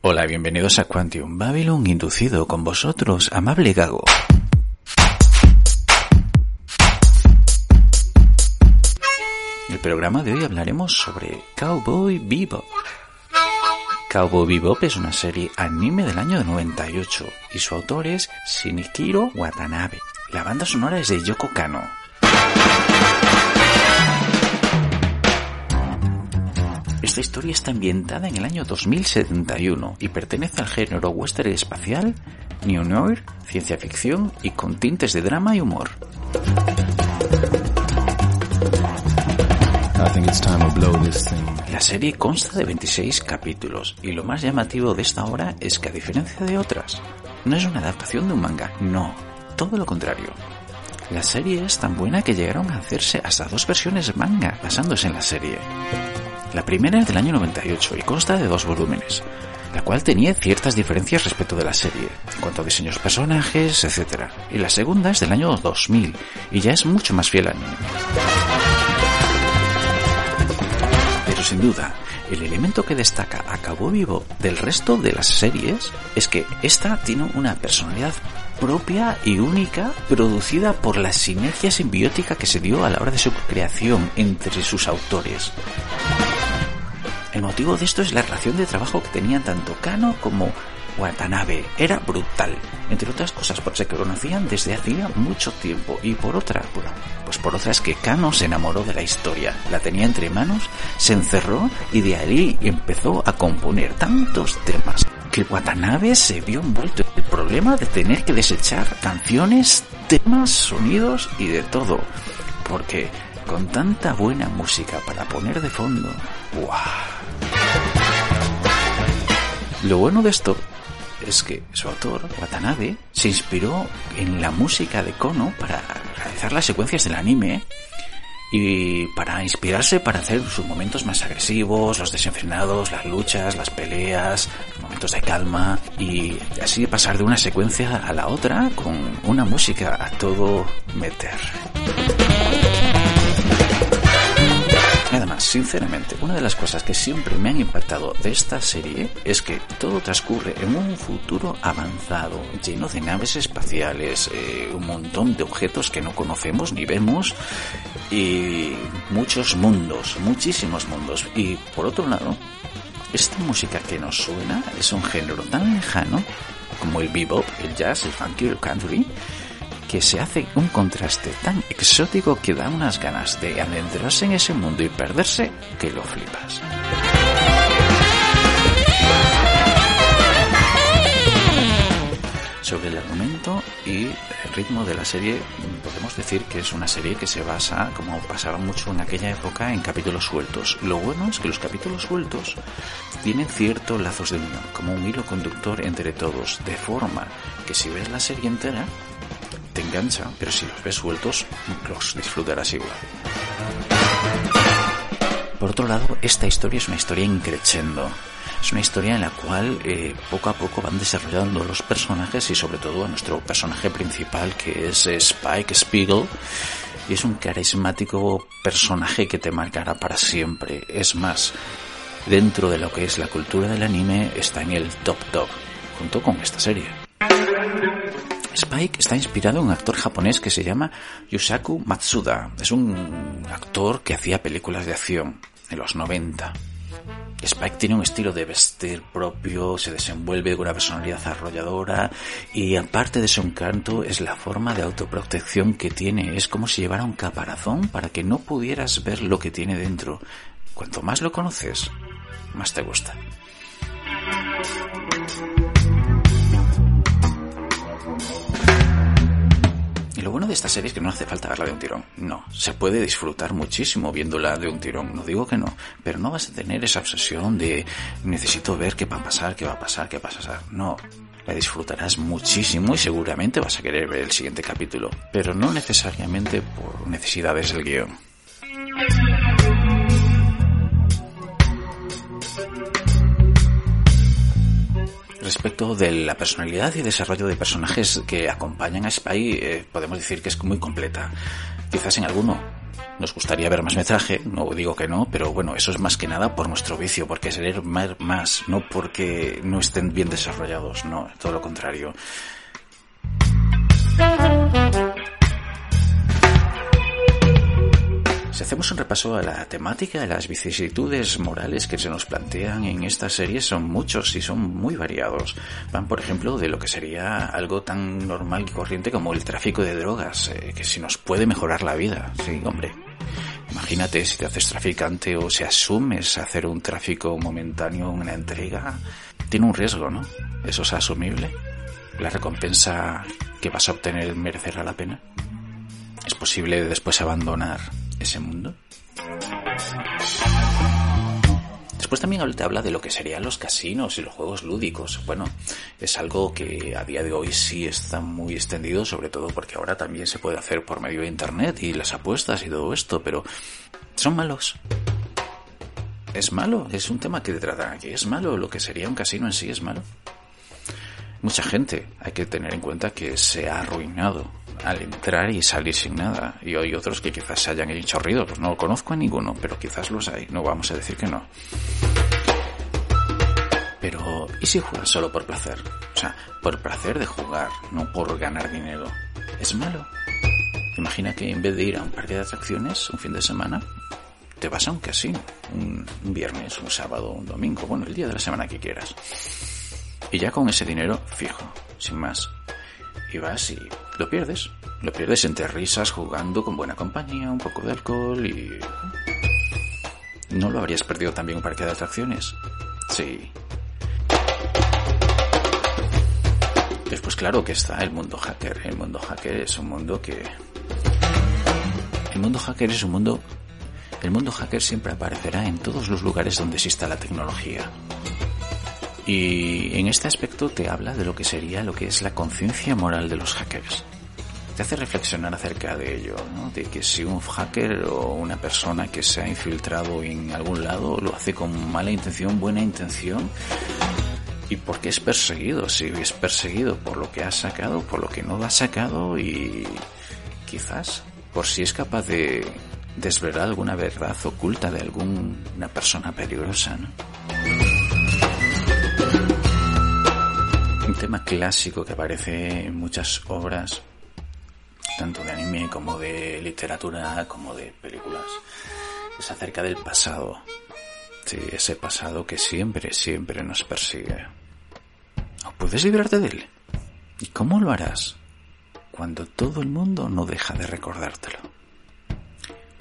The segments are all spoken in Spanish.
Hola, bienvenidos a Quantum Babylon, inducido con vosotros, amable Gago. El programa de hoy hablaremos sobre Cowboy Bebop. Cowboy Bebop es una serie anime del año 98 y su autor es Shinichiro Watanabe. La banda sonora es de Yoko Kano. Esta historia está ambientada en el año 2071 y pertenece al género western espacial, neo-noir, ciencia ficción y con tintes de drama y humor. La serie consta de 26 capítulos y lo más llamativo de esta obra es que a diferencia de otras, no es una adaptación de un manga, no, todo lo contrario. La serie es tan buena que llegaron a hacerse hasta dos versiones manga basándose en la serie. La primera es del año 98 y consta de dos volúmenes, la cual tenía ciertas diferencias respecto de la serie, en cuanto a diseños personajes, etc. Y la segunda es del año 2000 y ya es mucho más fiel al anime. Pero sin duda, el elemento que destaca a Cabo Vivo del resto de las series es que esta tiene una personalidad propia y única producida por la sinergia simbiótica que se dio a la hora de su creación entre sus autores. El motivo de esto es la relación de trabajo que tenían tanto Kano como Watanabe. Era brutal, entre otras cosas porque se conocían desde hacía mucho tiempo y por otra, pues por otra es que Kano se enamoró de la historia, la tenía entre manos, se encerró y de ahí empezó a componer tantos temas que Watanabe se vio envuelto en el problema de tener que desechar canciones, temas, sonidos y de todo, porque con tanta buena música para poner de fondo, ¡guau! Lo bueno de esto es que su autor, Watanabe, se inspiró en la música de Kono para realizar las secuencias del anime y para inspirarse para hacer sus momentos más agresivos, los desenfrenados, las luchas, las peleas, los momentos de calma y así pasar de una secuencia a la otra con una música a todo meter. Además, sinceramente, una de las cosas que siempre me han impactado de esta serie es que todo transcurre en un futuro avanzado, lleno de naves espaciales, eh, un montón de objetos que no conocemos ni vemos y muchos mundos, muchísimos mundos. Y por otro lado, esta música que nos suena es un género tan lejano como el bebop, el jazz, el funky, el country, que se hace un contraste tan exótico que da unas ganas de adentrarse en ese mundo y perderse que lo flipas. Sobre el argumento y el ritmo de la serie, podemos decir que es una serie que se basa, como pasaba mucho en aquella época, en capítulos sueltos. Lo bueno es que los capítulos sueltos tienen ciertos lazos de unión, como un hilo conductor entre todos, de forma que si ves la serie entera, te engancha, pero si los ves sueltos, los disfrutarás igual. Por otro lado, esta historia es una historia increchendo. Es una historia en la cual eh, poco a poco van desarrollando los personajes y sobre todo a nuestro personaje principal que es Spike Spiegel. Y es un carismático personaje que te marcará para siempre. Es más, dentro de lo que es la cultura del anime está en el top top, junto con esta serie. Spike está inspirado en un actor japonés que se llama Yusaku Matsuda. Es un actor que hacía películas de acción en los 90. Spike tiene un estilo de vestir propio, se desenvuelve con una personalidad arrolladora y aparte de su encanto es la forma de autoprotección que tiene. Es como si llevara un caparazón para que no pudieras ver lo que tiene dentro. Cuanto más lo conoces, más te gusta. Esta serie es que no hace falta verla de un tirón. No, se puede disfrutar muchísimo viéndola de un tirón. No digo que no, pero no vas a tener esa obsesión de necesito ver qué va a pasar, qué va a pasar, qué va a pasar. No, la disfrutarás muchísimo y seguramente vas a querer ver el siguiente capítulo, pero no necesariamente por necesidades del guion. Respecto de la personalidad y desarrollo de personajes que acompañan a Spy, eh, podemos decir que es muy completa. Quizás en alguno nos gustaría ver más metraje, no digo que no, pero bueno, eso es más que nada por nuestro vicio, porque leer más, no porque no estén bien desarrollados, no, todo lo contrario. Si hacemos un repaso a la temática, las vicisitudes morales que se nos plantean en esta serie son muchos y son muy variados. Van, por ejemplo, de lo que sería algo tan normal y corriente como el tráfico de drogas, eh, que si nos puede mejorar la vida. Sí, hombre. Imagínate si te haces traficante o si asumes hacer un tráfico momentáneo, una entrega, tiene un riesgo, ¿no? ¿Eso es asumible? ¿La recompensa que vas a obtener merecerá la pena? ¿Es posible después abandonar ese mundo? Después también te habla de lo que serían los casinos y los juegos lúdicos. Bueno, es algo que a día de hoy sí está muy extendido, sobre todo porque ahora también se puede hacer por medio de Internet y las apuestas y todo esto, pero son malos. Es malo, es un tema que te tratan aquí. Es malo, lo que sería un casino en sí es malo. Mucha gente, hay que tener en cuenta que se ha arruinado al entrar y salir sin nada. Y hay otros que quizás se hayan hecho ruidos. No conozco a ninguno, pero quizás los hay. No vamos a decir que no. Pero, ¿y si juegas solo por placer? O sea, por placer de jugar, no por ganar dinero. ¿Es malo? Imagina que en vez de ir a un parque de atracciones un fin de semana, te vas a un casino. Un viernes, un sábado, un domingo, bueno, el día de la semana que quieras. Y ya con ese dinero fijo, sin más, y vas y lo pierdes. Lo pierdes entre risas, jugando con buena compañía, un poco de alcohol y... ¿No lo habrías perdido también un parque de atracciones? Sí. Después claro que está el mundo hacker. El mundo hacker es un mundo que... El mundo hacker es un mundo... El mundo hacker siempre aparecerá en todos los lugares donde exista la tecnología. Y en este aspecto te habla de lo que sería lo que es la conciencia moral de los hackers. Te hace reflexionar acerca de ello, ¿no? de que si un hacker o una persona que se ha infiltrado en algún lado lo hace con mala intención, buena intención, y por qué es perseguido, si es perseguido por lo que ha sacado, por lo que no ha sacado y quizás por si es capaz de desvelar alguna verdad oculta de alguna persona peligrosa. ¿no? Un tema clásico que aparece en muchas obras, tanto de anime como de literatura, como de películas, es acerca del pasado. Sí, ese pasado que siempre, siempre nos persigue. ¿O puedes librarte de él? ¿Y cómo lo harás? Cuando todo el mundo no deja de recordártelo.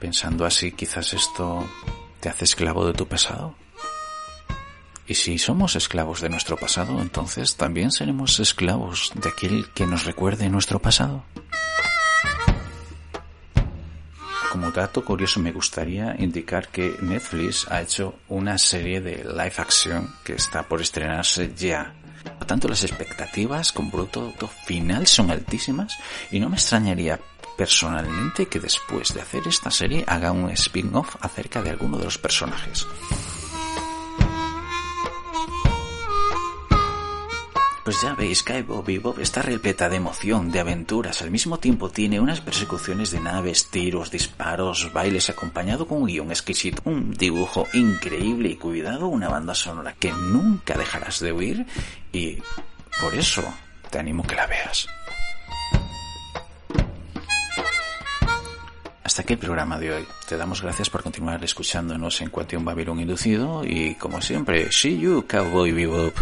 Pensando así, quizás esto te hace esclavo de tu pasado. Y si somos esclavos de nuestro pasado, entonces también seremos esclavos de aquel que nos recuerde nuestro pasado. Como dato curioso me gustaría indicar que Netflix ha hecho una serie de live action que está por estrenarse ya. Por tanto, las expectativas con producto final son altísimas y no me extrañaría personalmente que después de hacer esta serie haga un spin-off acerca de alguno de los personajes. Pues ya veis, Cowboy Bebop está repleta de emoción, de aventuras, al mismo tiempo tiene unas persecuciones de naves, tiros, disparos, bailes, acompañado con un guion exquisito, un dibujo increíble y cuidado, una banda sonora que nunca dejarás de oír y por eso te animo que la veas. Hasta aquí el programa de hoy. Te damos gracias por continuar escuchándonos en Quantum Babylon Inducido y como siempre, see you, Cowboy Bebop.